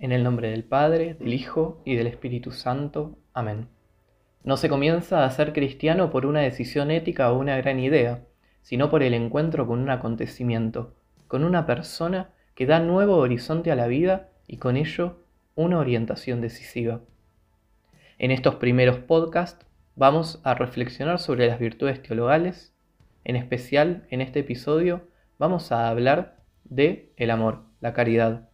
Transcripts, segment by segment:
En el nombre del Padre, del Hijo y del Espíritu Santo. Amén. No se comienza a ser cristiano por una decisión ética o una gran idea, sino por el encuentro con un acontecimiento, con una persona que da nuevo horizonte a la vida y con ello una orientación decisiva. En estos primeros podcasts vamos a reflexionar sobre las virtudes teologales, en especial en este episodio vamos a hablar de el amor, la caridad.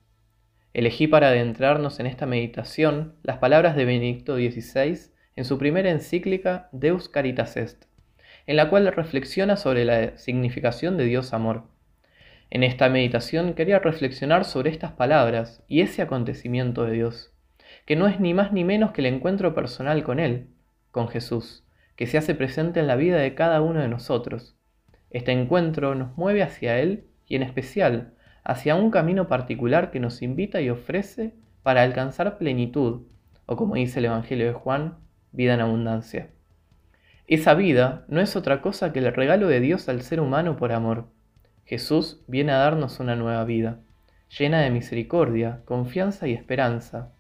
Elegí para adentrarnos en esta meditación las palabras de Benedicto XVI en su primera encíclica Deus Caritas Est, en la cual reflexiona sobre la significación de Dios amor. En esta meditación quería reflexionar sobre estas palabras y ese acontecimiento de Dios, que no es ni más ni menos que el encuentro personal con Él, con Jesús, que se hace presente en la vida de cada uno de nosotros. Este encuentro nos mueve hacia Él y en especial hacia un camino particular que nos invita y ofrece para alcanzar plenitud, o como dice el Evangelio de Juan, vida en abundancia. Esa vida no es otra cosa que el regalo de Dios al ser humano por amor. Jesús viene a darnos una nueva vida, llena de misericordia, confianza y esperanza.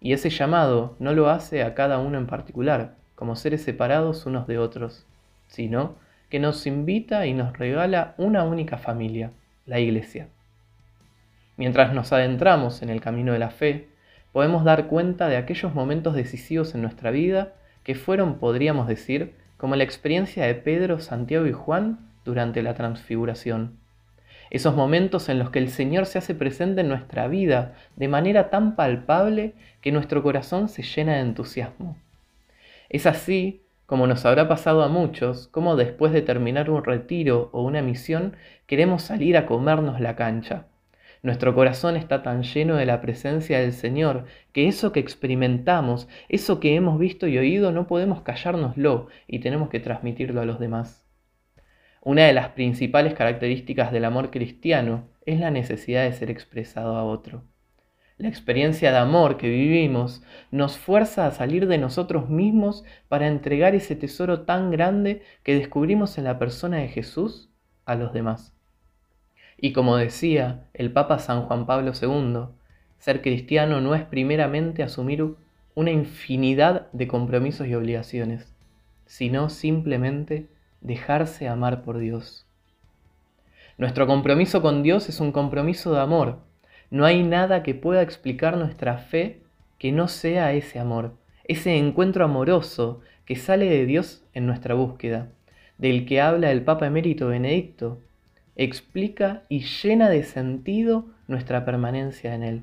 Y ese llamado no lo hace a cada uno en particular, como seres separados unos de otros, sino que nos invita y nos regala una única familia, la Iglesia. Mientras nos adentramos en el camino de la fe, podemos dar cuenta de aquellos momentos decisivos en nuestra vida que fueron, podríamos decir, como la experiencia de Pedro, Santiago y Juan durante la transfiguración. Esos momentos en los que el Señor se hace presente en nuestra vida de manera tan palpable que nuestro corazón se llena de entusiasmo. Es así como nos habrá pasado a muchos, como después de terminar un retiro o una misión queremos salir a comernos la cancha nuestro corazón está tan lleno de la presencia del Señor que eso que experimentamos, eso que hemos visto y oído, no podemos callárnoslo y tenemos que transmitirlo a los demás. Una de las principales características del amor cristiano es la necesidad de ser expresado a otro. La experiencia de amor que vivimos nos fuerza a salir de nosotros mismos para entregar ese tesoro tan grande que descubrimos en la persona de Jesús a los demás. Y como decía el Papa San Juan Pablo II, ser cristiano no es primeramente asumir una infinidad de compromisos y obligaciones, sino simplemente dejarse amar por Dios. Nuestro compromiso con Dios es un compromiso de amor. No hay nada que pueda explicar nuestra fe que no sea ese amor, ese encuentro amoroso que sale de Dios en nuestra búsqueda, del que habla el Papa emérito Benedicto explica y llena de sentido nuestra permanencia en Él.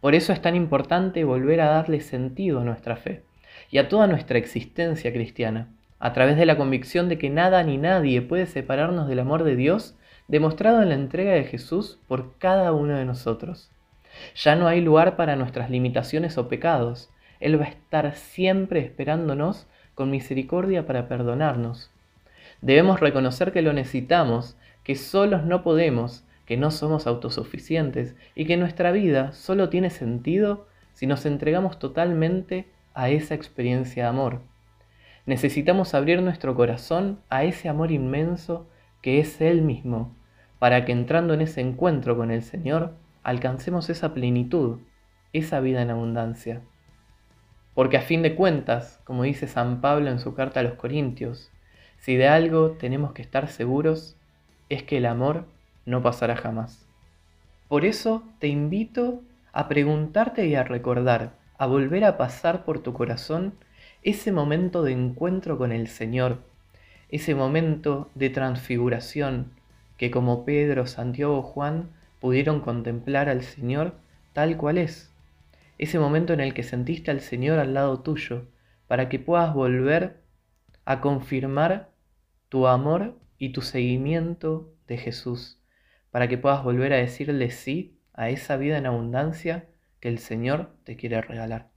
Por eso es tan importante volver a darle sentido a nuestra fe y a toda nuestra existencia cristiana, a través de la convicción de que nada ni nadie puede separarnos del amor de Dios demostrado en la entrega de Jesús por cada uno de nosotros. Ya no hay lugar para nuestras limitaciones o pecados. Él va a estar siempre esperándonos con misericordia para perdonarnos. Debemos reconocer que lo necesitamos que solos no podemos, que no somos autosuficientes y que nuestra vida solo tiene sentido si nos entregamos totalmente a esa experiencia de amor. Necesitamos abrir nuestro corazón a ese amor inmenso que es Él mismo, para que entrando en ese encuentro con el Señor alcancemos esa plenitud, esa vida en abundancia. Porque a fin de cuentas, como dice San Pablo en su carta a los Corintios, si de algo tenemos que estar seguros es que el amor no pasará jamás. Por eso te invito a preguntarte y a recordar, a volver a pasar por tu corazón ese momento de encuentro con el Señor, ese momento de transfiguración que como Pedro, Santiago o Juan pudieron contemplar al Señor tal cual es, ese momento en el que sentiste al Señor al lado tuyo, para que puedas volver a confirmar tu amor y tu seguimiento de Jesús, para que puedas volver a decirle sí a esa vida en abundancia que el Señor te quiere regalar.